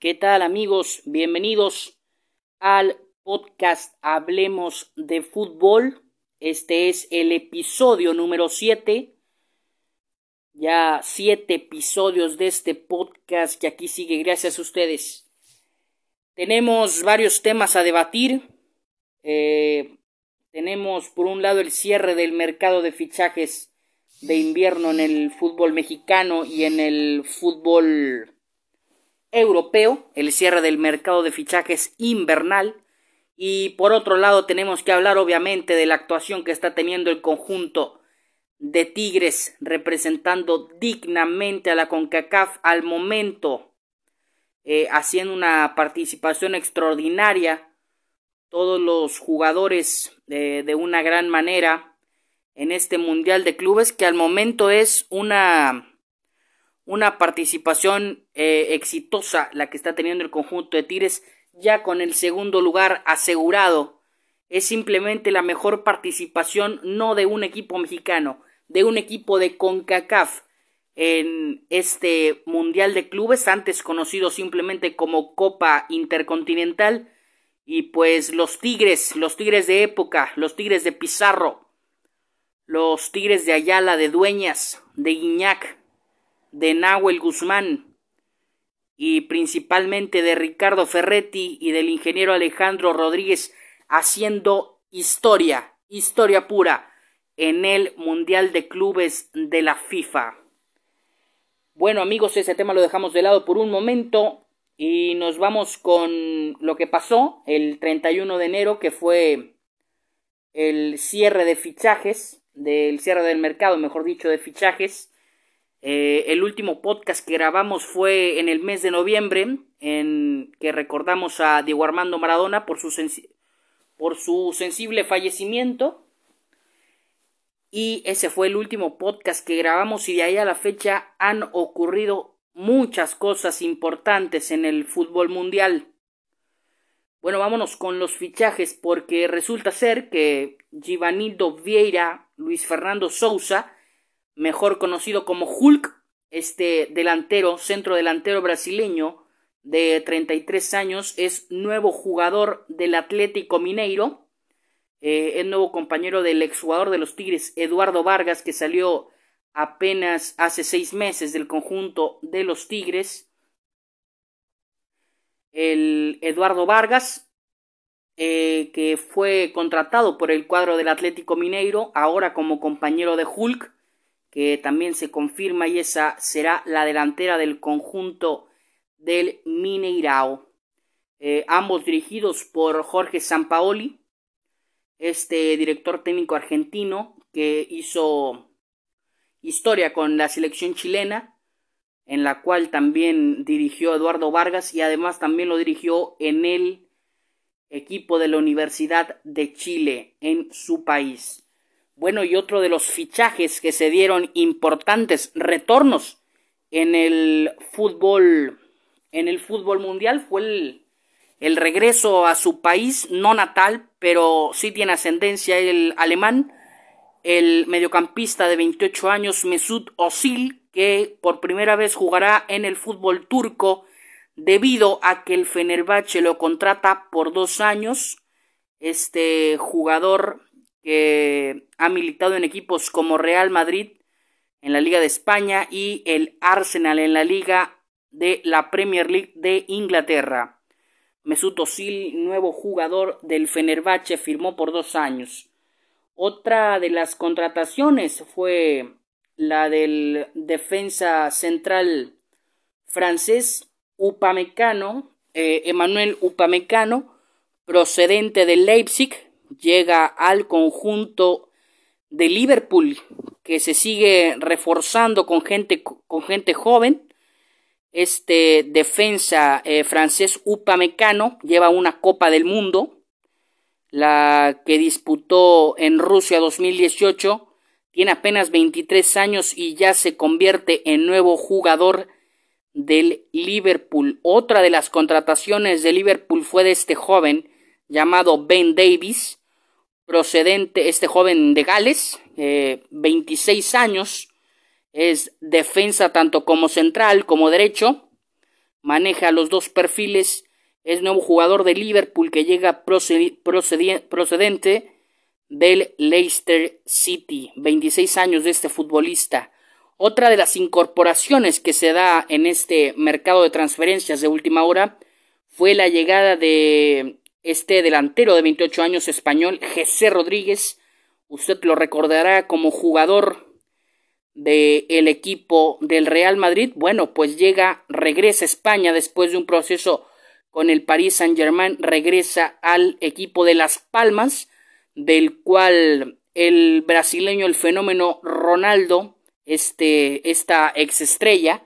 ¿Qué tal amigos? Bienvenidos al podcast Hablemos de Fútbol. Este es el episodio número 7. Ya siete episodios de este podcast que aquí sigue gracias a ustedes. Tenemos varios temas a debatir. Eh, tenemos por un lado el cierre del mercado de fichajes de invierno en el fútbol mexicano y en el fútbol europeo, el cierre del mercado de fichajes invernal. Y por otro lado tenemos que hablar obviamente de la actuación que está teniendo el conjunto de Tigres representando dignamente a la CONCACAF al momento, eh, haciendo una participación extraordinaria, todos los jugadores eh, de una gran manera en este Mundial de Clubes que al momento es una, una participación eh, exitosa la que está teniendo el conjunto de Tigres ya con el segundo lugar asegurado. Es simplemente la mejor participación no de un equipo mexicano, de un equipo de CONCACAF en este Mundial de Clubes, antes conocido simplemente como Copa Intercontinental. Y pues los Tigres, los Tigres de época, los Tigres de Pizarro, los Tigres de Ayala, de Dueñas, de Guiñac, de Nahuel Guzmán y principalmente de Ricardo Ferretti y del ingeniero Alejandro Rodríguez haciendo historia, historia pura en el Mundial de Clubes de la FIFA. Bueno amigos, ese tema lo dejamos de lado por un momento y nos vamos con lo que pasó el 31 de enero, que fue el cierre de fichajes, del cierre del mercado, mejor dicho, de fichajes. Eh, el último podcast que grabamos fue en el mes de noviembre, en que recordamos a Diego Armando Maradona por su, por su sensible fallecimiento. Y ese fue el último podcast que grabamos y de ahí a la fecha han ocurrido muchas cosas importantes en el fútbol mundial. Bueno, vámonos con los fichajes porque resulta ser que Givanildo Vieira, Luis Fernando Sousa, mejor conocido como Hulk, este delantero, centro delantero brasileño de 33 años, es nuevo jugador del Atlético Mineiro eh, el nuevo compañero del exjugador de los Tigres, Eduardo Vargas, que salió apenas hace seis meses del conjunto de los Tigres. El Eduardo Vargas, eh, que fue contratado por el cuadro del Atlético Mineiro, ahora como compañero de Hulk, que también se confirma y esa será la delantera del conjunto del Mineirao. Eh, ambos dirigidos por Jorge Sampaoli, este director técnico argentino que hizo historia con la selección chilena, en la cual también dirigió Eduardo Vargas y además también lo dirigió en el equipo de la Universidad de Chile en su país. Bueno, y otro de los fichajes que se dieron importantes retornos en el fútbol en el fútbol mundial fue el regreso a su país no natal, pero sí tiene ascendencia el alemán, el mediocampista de 28 años Mesut Özil, que por primera vez jugará en el fútbol turco debido a que el Fenerbahce lo contrata por dos años. Este jugador que ha militado en equipos como Real Madrid en la Liga de España y el Arsenal en la Liga de la Premier League de Inglaterra. Mesut Özil, nuevo jugador del Fenerbahce, firmó por dos años. Otra de las contrataciones fue la del defensa central francés Upamecano, eh, Emmanuel Upamecano, procedente de Leipzig, llega al conjunto de Liverpool, que se sigue reforzando con gente, con gente joven este defensa eh, francés Upamecano lleva una Copa del Mundo, la que disputó en Rusia 2018. Tiene apenas 23 años y ya se convierte en nuevo jugador del Liverpool. Otra de las contrataciones de Liverpool fue de este joven llamado Ben Davis, procedente, este joven de Gales, 26 eh, años, es defensa tanto como central como derecho. maneja los dos perfiles, es nuevo jugador de Liverpool que llega procedente del Leicester City, 26 años de este futbolista. Otra de las incorporaciones que se da en este mercado de transferencias de última hora fue la llegada de este delantero de 28 años español, José Rodríguez. Usted lo recordará como jugador del equipo del Real Madrid. Bueno, pues llega, regresa a España después de un proceso con el Paris Saint-Germain, regresa al equipo de Las Palmas, del cual el brasileño, el fenómeno Ronaldo, este, esta exestrella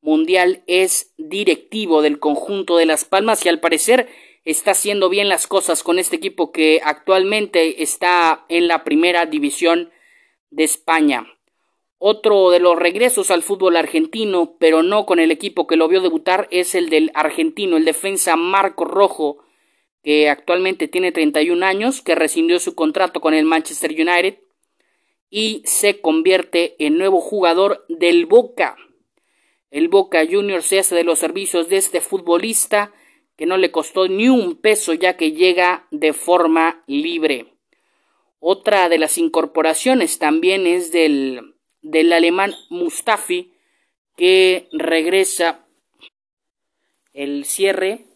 mundial, es directivo del conjunto de Las Palmas y al parecer está haciendo bien las cosas con este equipo que actualmente está en la primera división de España. Otro de los regresos al fútbol argentino, pero no con el equipo que lo vio debutar, es el del argentino, el defensa Marco Rojo, que actualmente tiene 31 años, que rescindió su contrato con el Manchester United y se convierte en nuevo jugador del Boca. El Boca Juniors se hace de los servicios de este futbolista que no le costó ni un peso ya que llega de forma libre. Otra de las incorporaciones también es del del alemán Mustafi que regresa el cierre.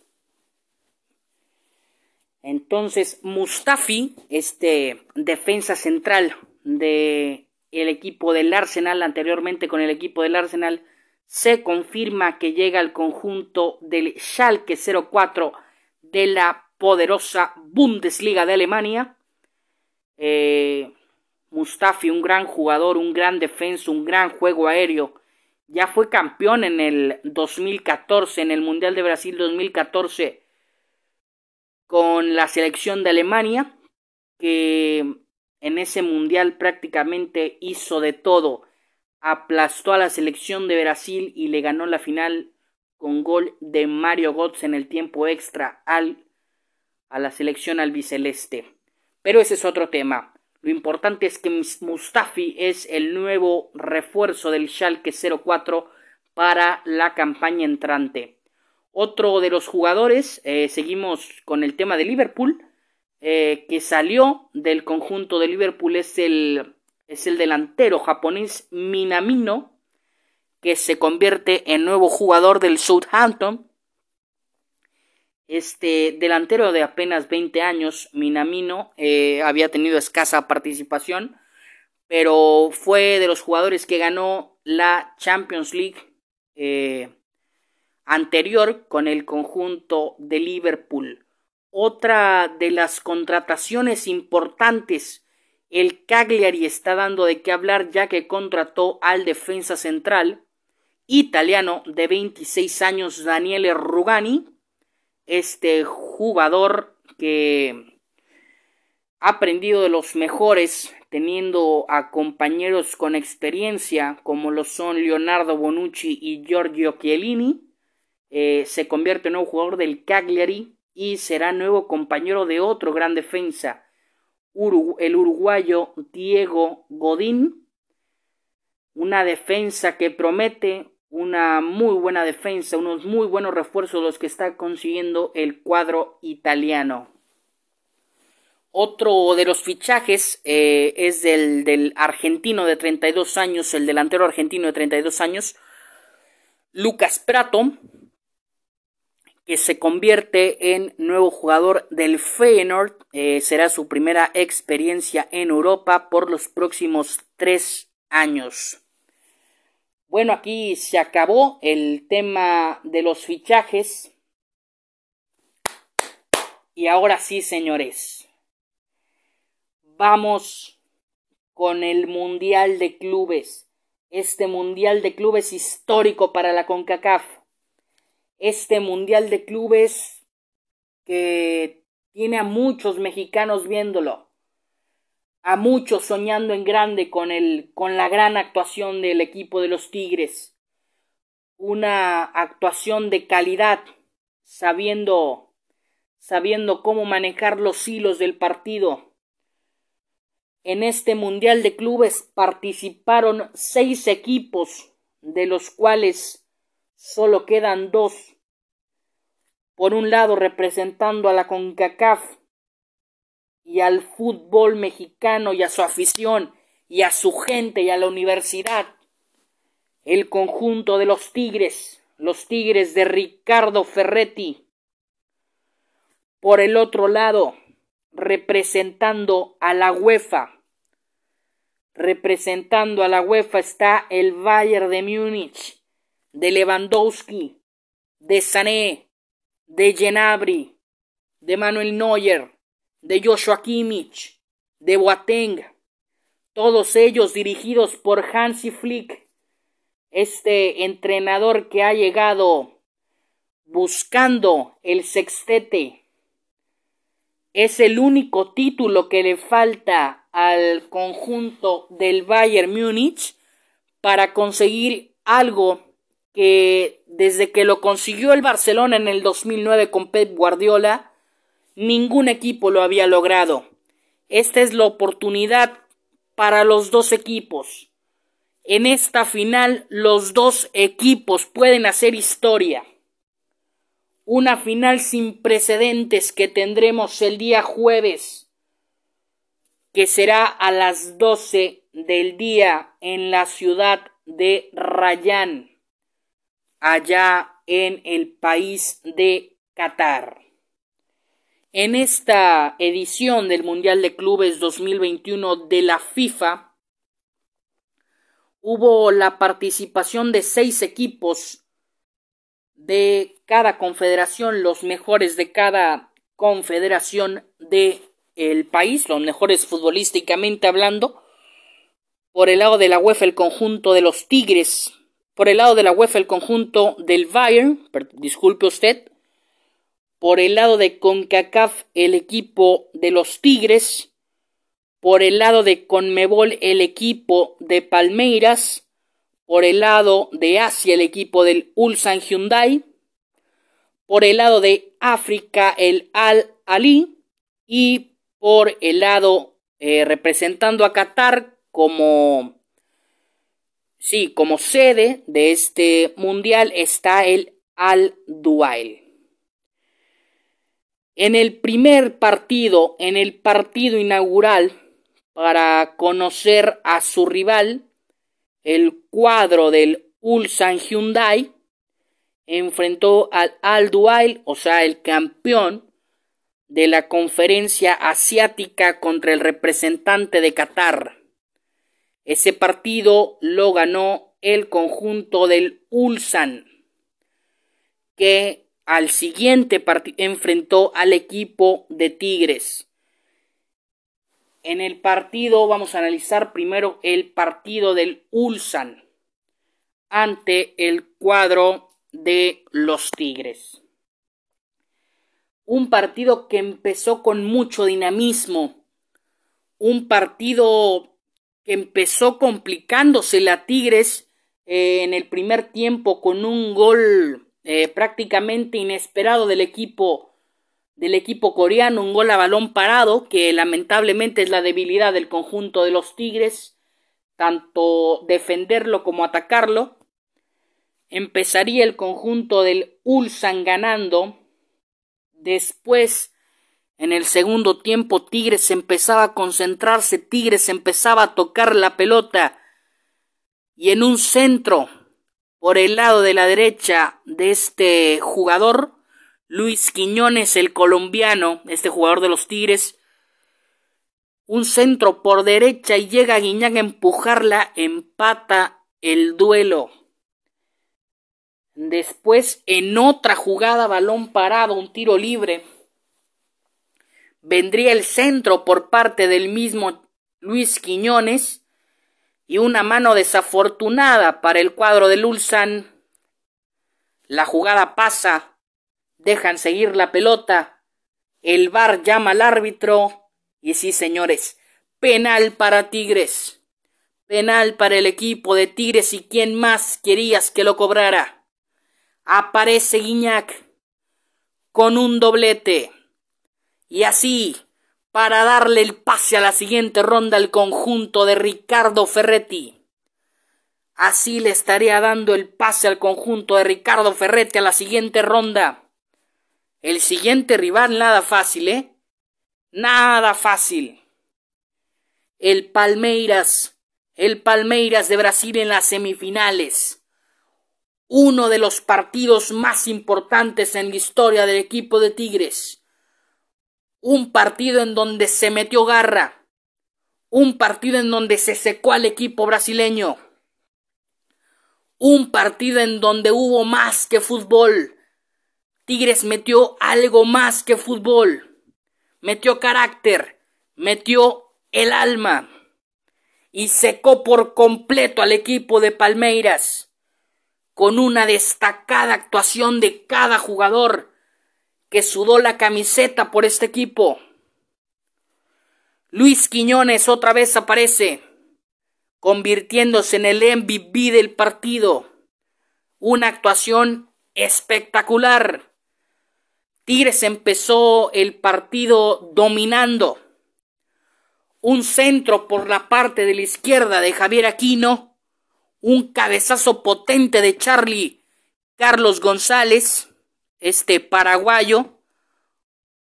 Entonces Mustafi, este defensa central de equipo del Arsenal, anteriormente con el equipo del Arsenal, se confirma que llega al conjunto del Schalke 04 de la poderosa Bundesliga de Alemania. Eh, Mustafi, un gran jugador, un gran defensa, un gran juego aéreo. Ya fue campeón en el 2014, en el Mundial de Brasil 2014, con la selección de Alemania, que en ese Mundial prácticamente hizo de todo. Aplastó a la selección de Brasil y le ganó la final con gol de Mario Götze en el tiempo extra al, a la selección albiceleste. Pero ese es otro tema. Lo importante es que Mustafi es el nuevo refuerzo del Schalke 04 para la campaña entrante. Otro de los jugadores, eh, seguimos con el tema de Liverpool, eh, que salió del conjunto de Liverpool es el, es el delantero japonés Minamino, que se convierte en nuevo jugador del Southampton este delantero de apenas 20 años, Minamino, eh, había tenido escasa participación, pero fue de los jugadores que ganó la Champions League eh, anterior con el conjunto de Liverpool. Otra de las contrataciones importantes, el Cagliari está dando de qué hablar ya que contrató al defensa central italiano de 26 años Daniele Rugani, este jugador que ha aprendido de los mejores teniendo a compañeros con experiencia como lo son Leonardo Bonucci y Giorgio Chiellini, eh, se convierte en nuevo jugador del Cagliari y será nuevo compañero de otro gran defensa, el uruguayo Diego Godín, una defensa que promete una muy buena defensa, unos muy buenos refuerzos los que está consiguiendo el cuadro italiano. Otro de los fichajes eh, es del, del, argentino de 32 años, el delantero argentino de 32 años, Lucas Prato, que se convierte en nuevo jugador del Feyenoord. Eh, será su primera experiencia en Europa por los próximos tres años. Bueno, aquí se acabó el tema de los fichajes. Y ahora sí, señores. Vamos con el Mundial de Clubes. Este Mundial de Clubes histórico para la CONCACAF. Este Mundial de Clubes que tiene a muchos mexicanos viéndolo a muchos soñando en grande con el con la gran actuación del equipo de los Tigres. Una actuación de calidad, sabiendo sabiendo cómo manejar los hilos del partido. En este Mundial de Clubes participaron seis equipos, de los cuales solo quedan dos. Por un lado representando a la CONCACAF y al fútbol mexicano y a su afición y a su gente y a la universidad. El conjunto de los Tigres, los Tigres de Ricardo Ferretti. Por el otro lado, representando a la UEFA. Representando a la UEFA está el Bayern de Múnich, de Lewandowski, de Sané, de Genabri, de Manuel Neuer, de Joshua Kimmich, de Boateng, todos ellos dirigidos por Hansi Flick, este entrenador que ha llegado buscando el sextete. Es el único título que le falta al conjunto del Bayern Múnich para conseguir algo que desde que lo consiguió el Barcelona en el 2009 con Pep Guardiola Ningún equipo lo había logrado. Esta es la oportunidad para los dos equipos. En esta final los dos equipos pueden hacer historia. Una final sin precedentes que tendremos el día jueves, que será a las 12 del día en la ciudad de Rayán, allá en el país de Qatar. En esta edición del Mundial de Clubes 2021 de la FIFA hubo la participación de seis equipos de cada confederación, los mejores de cada confederación del el país, los mejores futbolísticamente hablando. Por el lado de la UEFA el conjunto de los Tigres, por el lado de la UEFA el conjunto del Bayern, disculpe usted, por el lado de CONCACAF, el equipo de los Tigres. Por el lado de CONMEBOL, el equipo de Palmeiras. Por el lado de Asia, el equipo del Ulsan Hyundai. Por el lado de África, el Al Ali. Y por el lado eh, representando a Qatar como sí, como sede de este mundial está el Al Duail. En el primer partido, en el partido inaugural, para conocer a su rival, el cuadro del Ulsan Hyundai enfrentó al Al Duail, o sea, el campeón de la conferencia asiática contra el representante de Qatar. Ese partido lo ganó el conjunto del Ulsan, que al siguiente enfrentó al equipo de Tigres. En el partido vamos a analizar primero el partido del Ulsan ante el cuadro de los Tigres. Un partido que empezó con mucho dinamismo. Un partido empezó complicándose la Tigres eh, en el primer tiempo con un gol eh, prácticamente inesperado del equipo del equipo coreano, un gol a balón parado, que lamentablemente es la debilidad del conjunto de los Tigres, tanto defenderlo como atacarlo. Empezaría el conjunto del Ulsan ganando. Después, en el segundo tiempo, Tigres empezaba a concentrarse, Tigres empezaba a tocar la pelota. Y en un centro por el lado de la derecha de este jugador, Luis Quiñones, el colombiano, este jugador de los Tigres, un centro por derecha y llega Guiñán a empujarla, empata el duelo. Después, en otra jugada, balón parado, un tiro libre, vendría el centro por parte del mismo Luis Quiñones y una mano desafortunada para el cuadro del Ulsan. La jugada pasa, dejan seguir la pelota, el VAR llama al árbitro y sí, señores, penal para Tigres. Penal para el equipo de Tigres y quién más querías que lo cobrara. Aparece Guiñac con un doblete. Y así para darle el pase a la siguiente ronda al conjunto de Ricardo Ferretti. Así le estaría dando el pase al conjunto de Ricardo Ferretti a la siguiente ronda. El siguiente rival nada fácil, ¿eh? Nada fácil. El Palmeiras, el Palmeiras de Brasil en las semifinales. Uno de los partidos más importantes en la historia del equipo de Tigres. Un partido en donde se metió garra. Un partido en donde se secó al equipo brasileño un partido en donde hubo más que fútbol. Tigres metió algo más que fútbol. Metió carácter, metió el alma y secó por completo al equipo de Palmeiras con una destacada actuación de cada jugador que sudó la camiseta por este equipo. Luis Quiñones otra vez aparece convirtiéndose en el MVP del partido. Una actuación espectacular. Tigres empezó el partido dominando. Un centro por la parte de la izquierda de Javier Aquino. Un cabezazo potente de Charlie Carlos González, este paraguayo.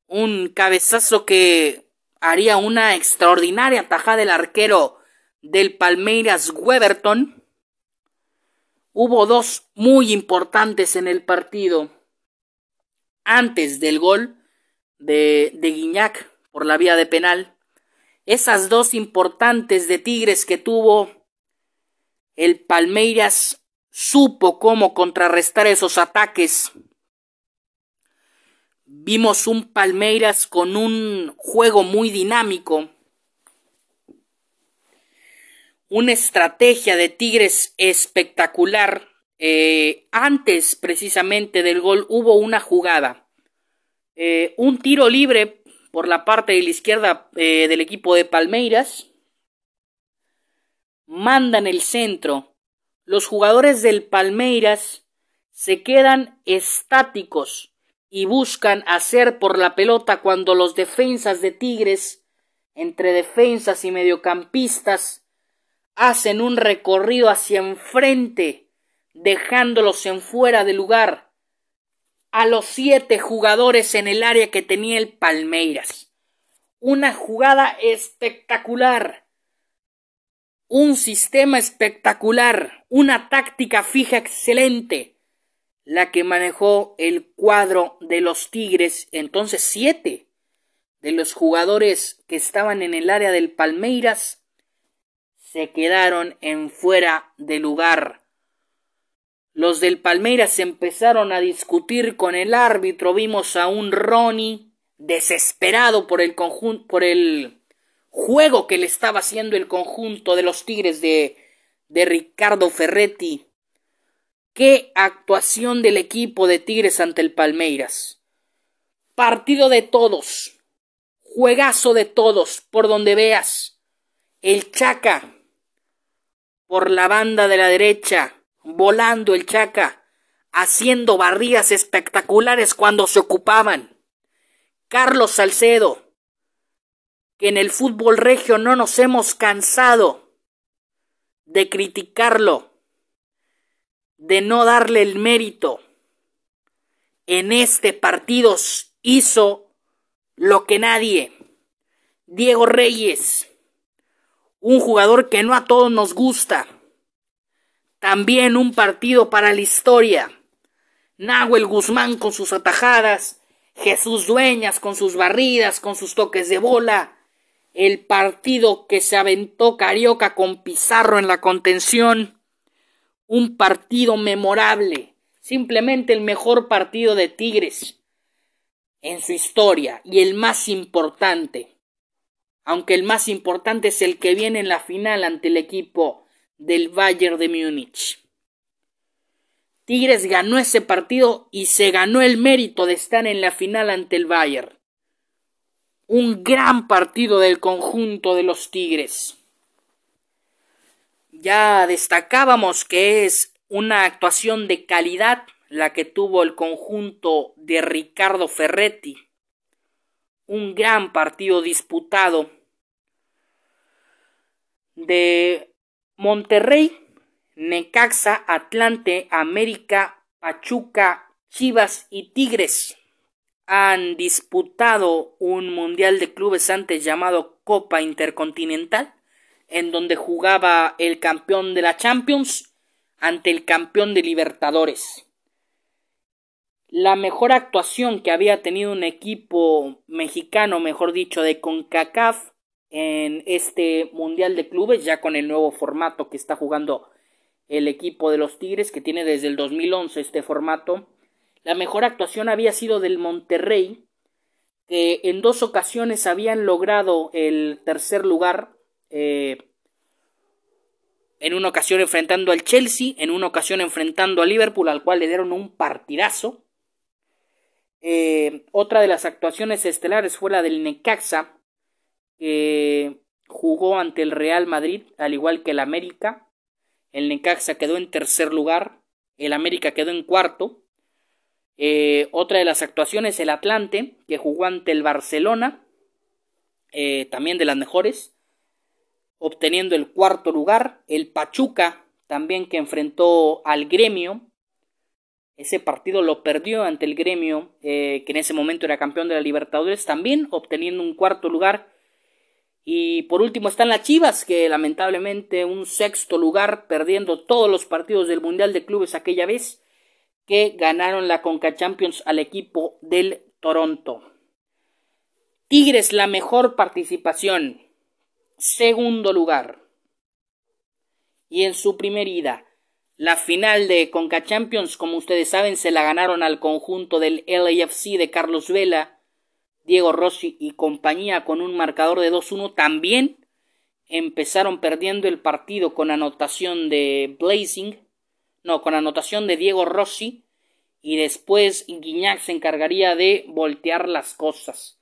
Un cabezazo que haría una extraordinaria tajada del arquero del Palmeiras Weberton. Hubo dos muy importantes en el partido. Antes del gol de, de Guiñac por la vía de penal. Esas dos importantes de Tigres que tuvo el Palmeiras supo cómo contrarrestar esos ataques. Vimos un Palmeiras con un juego muy dinámico, una estrategia de Tigres espectacular. Eh, antes precisamente del gol hubo una jugada. Eh, un tiro libre por la parte de la izquierda eh, del equipo de Palmeiras. Mandan el centro. Los jugadores del Palmeiras se quedan estáticos y buscan hacer por la pelota cuando los defensas de Tigres, entre defensas y mediocampistas, hacen un recorrido hacia enfrente, dejándolos en fuera de lugar a los siete jugadores en el área que tenía el Palmeiras. Una jugada espectacular, un sistema espectacular, una táctica fija excelente, la que manejó el cuadro de los Tigres, entonces siete de los jugadores que estaban en el área del Palmeiras se quedaron en fuera de lugar. Los del Palmeiras empezaron a discutir con el árbitro. Vimos a un Ronnie desesperado por el conjunto, por el juego que le estaba haciendo el conjunto de los Tigres de, de Ricardo Ferretti. Qué actuación del equipo de Tigres ante el Palmeiras. Partido de todos. Juegazo de todos, por donde veas. El Chaca por la banda de la derecha, volando el Chaca, haciendo barridas espectaculares cuando se ocupaban. Carlos Salcedo, que en el fútbol regio no nos hemos cansado de criticarlo, de no darle el mérito. En este partido hizo lo que nadie. Diego Reyes, un jugador que no a todos nos gusta. También un partido para la historia. Nahuel Guzmán con sus atajadas, Jesús Dueñas con sus barridas, con sus toques de bola, el partido que se aventó Carioca con Pizarro en la contención, un partido memorable, simplemente el mejor partido de Tigres en su historia y el más importante aunque el más importante es el que viene en la final ante el equipo del Bayern de Múnich. Tigres ganó ese partido y se ganó el mérito de estar en la final ante el Bayern. Un gran partido del conjunto de los Tigres. Ya destacábamos que es una actuación de calidad la que tuvo el conjunto de Ricardo Ferretti. Un gran partido disputado de Monterrey Necaxa, Atlante, América, Pachuca, Chivas y Tigres han disputado un Mundial de Clubes antes llamado Copa Intercontinental, en donde jugaba el campeón de la Champions ante el campeón de Libertadores. La mejor actuación que había tenido un equipo mexicano, mejor dicho, de CONCACAF en este Mundial de Clubes, ya con el nuevo formato que está jugando el equipo de los Tigres, que tiene desde el 2011 este formato. La mejor actuación había sido del Monterrey, que en dos ocasiones habían logrado el tercer lugar. Eh, en una ocasión enfrentando al Chelsea, en una ocasión enfrentando al Liverpool, al cual le dieron un partidazo. Eh, otra de las actuaciones estelares fue la del Necaxa, que jugó ante el Real Madrid, al igual que el América. El Necaxa quedó en tercer lugar, el América quedó en cuarto. Eh, otra de las actuaciones, el Atlante, que jugó ante el Barcelona, también de las mejores, obteniendo el cuarto lugar. El Pachuca, también que enfrentó al Gremio, ese partido lo perdió ante el gremio, eh, que en ese momento era campeón de la Libertadores, también obteniendo un cuarto lugar. Y por último están las Chivas, que lamentablemente un sexto lugar, perdiendo todos los partidos del Mundial de Clubes aquella vez, que ganaron la Conca Champions al equipo del Toronto. Tigres, la mejor participación, segundo lugar. Y en su primer ida, la final de Conca Champions, como ustedes saben, se la ganaron al conjunto del LAFC de Carlos Vela, Diego Rossi y compañía con un marcador de 2-1. También empezaron perdiendo el partido con anotación de Blazing, no, con anotación de Diego Rossi y después Guiñac se encargaría de voltear las cosas.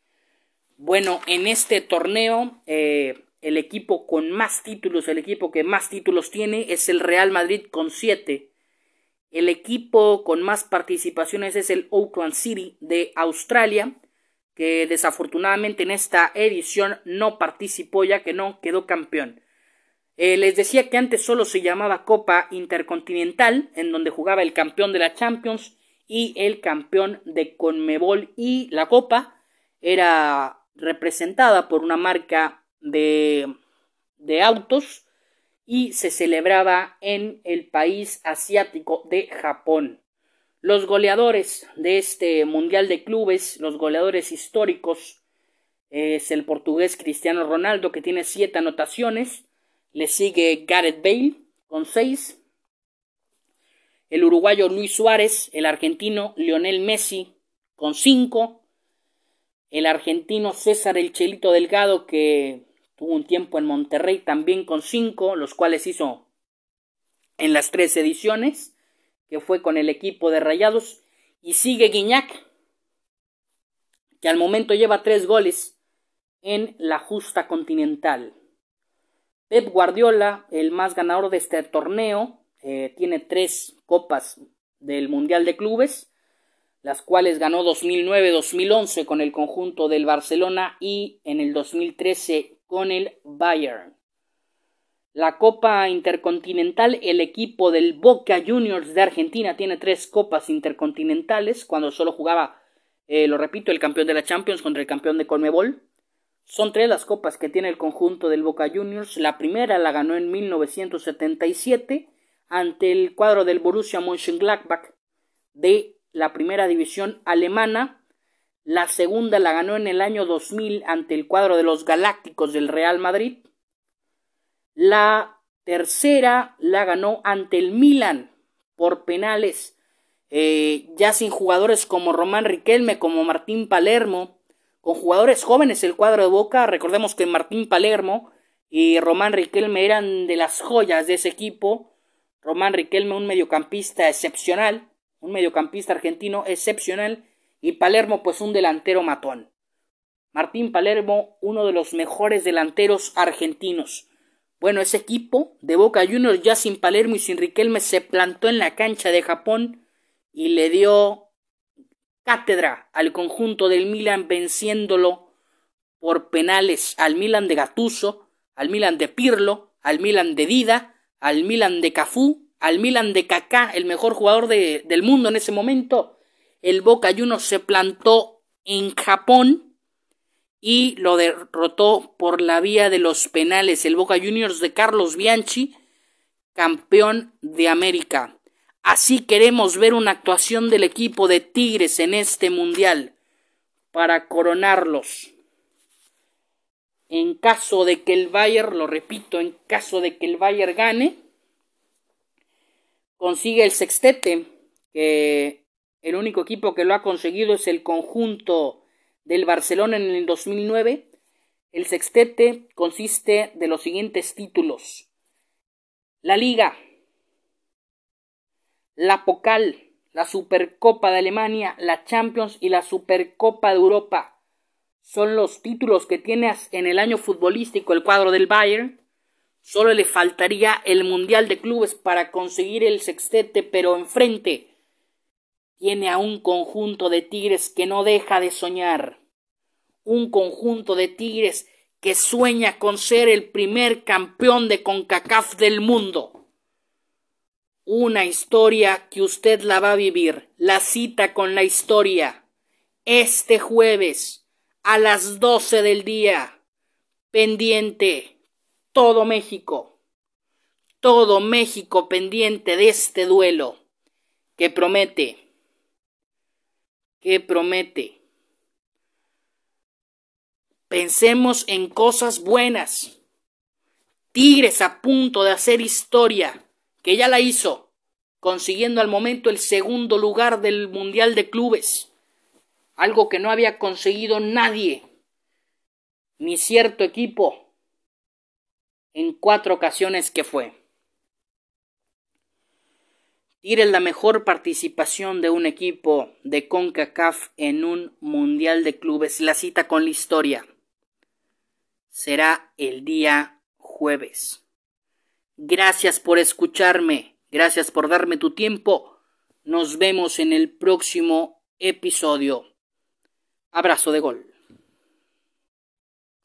Bueno, en este torneo eh, el equipo con más títulos, el equipo que más títulos tiene es el Real Madrid con 7. El equipo con más participaciones es el Auckland City de Australia, que desafortunadamente en esta edición no participó ya que no quedó campeón. Eh, les decía que antes solo se llamaba Copa Intercontinental, en donde jugaba el campeón de la Champions y el campeón de Conmebol y la Copa era representada por una marca de, de autos y se celebraba en el país asiático de Japón. Los goleadores de este Mundial de Clubes, los goleadores históricos, es el portugués Cristiano Ronaldo que tiene siete anotaciones, le sigue Gareth Bale con seis, el uruguayo Luis Suárez, el argentino Lionel Messi con cinco, el argentino César El Chelito Delgado que Tuvo un tiempo en Monterrey también con cinco, los cuales hizo en las tres ediciones, que fue con el equipo de Rayados. Y sigue Guiñac, que al momento lleva tres goles en la justa continental. Pep Guardiola, el más ganador de este torneo, eh, tiene tres copas del Mundial de Clubes, las cuales ganó 2009-2011 con el conjunto del Barcelona y en el 2013 con el Bayern. La Copa Intercontinental, el equipo del Boca Juniors de Argentina tiene tres copas intercontinentales, cuando solo jugaba, eh, lo repito, el campeón de la Champions contra el campeón de Colmebol. Son tres las copas que tiene el conjunto del Boca Juniors. La primera la ganó en 1977 ante el cuadro del Borussia Mönchengladbach de la primera división alemana la segunda la ganó en el año 2000 ante el cuadro de los Galácticos del Real Madrid. La tercera la ganó ante el Milan por penales, eh, ya sin jugadores como Román Riquelme, como Martín Palermo, con jugadores jóvenes el cuadro de Boca. Recordemos que Martín Palermo y Román Riquelme eran de las joyas de ese equipo. Román Riquelme, un mediocampista excepcional, un mediocampista argentino excepcional y Palermo pues un delantero matón. Martín Palermo, uno de los mejores delanteros argentinos. Bueno, ese equipo de Boca Juniors ya sin Palermo y sin Riquelme se plantó en la cancha de Japón y le dio cátedra al conjunto del Milan venciéndolo por penales al Milan de Gatuso, al Milan de Pirlo, al Milan de Dida, al Milan de Cafú al Milan de Kaká, el mejor jugador de, del mundo en ese momento. El Boca Juniors se plantó en Japón y lo derrotó por la vía de los penales. El Boca Juniors de Carlos Bianchi, campeón de América. Así queremos ver una actuación del equipo de Tigres en este mundial para coronarlos. En caso de que el Bayern, lo repito, en caso de que el Bayern gane, consigue el sextete, que el único equipo que lo ha conseguido es el conjunto del Barcelona en el 2009. El sextete consiste de los siguientes títulos. La Liga, la Pocal, la Supercopa de Alemania, la Champions y la Supercopa de Europa son los títulos que tienes en el año futbolístico el cuadro del Bayern. Solo le faltaría el Mundial de Clubes para conseguir el sextete, pero enfrente tiene a un conjunto de Tigres que no deja de soñar. Un conjunto de Tigres que sueña con ser el primer campeón de CONCACAF del mundo. Una historia que usted la va a vivir, la cita con la historia, este jueves a las 12 del día. Pendiente. Todo México. Todo México pendiente de este duelo. Que promete. Que promete. Pensemos en cosas buenas. Tigres a punto de hacer historia, que ya la hizo, consiguiendo al momento el segundo lugar del Mundial de Clubes algo que no había conseguido nadie, ni cierto equipo, en cuatro ocasiones que fue. Tire la mejor participación de un equipo de CONCACAF en un Mundial de Clubes. La cita con la historia será el día jueves. Gracias por escucharme, gracias por darme tu tiempo. Nos vemos en el próximo episodio. Abrazo de gol.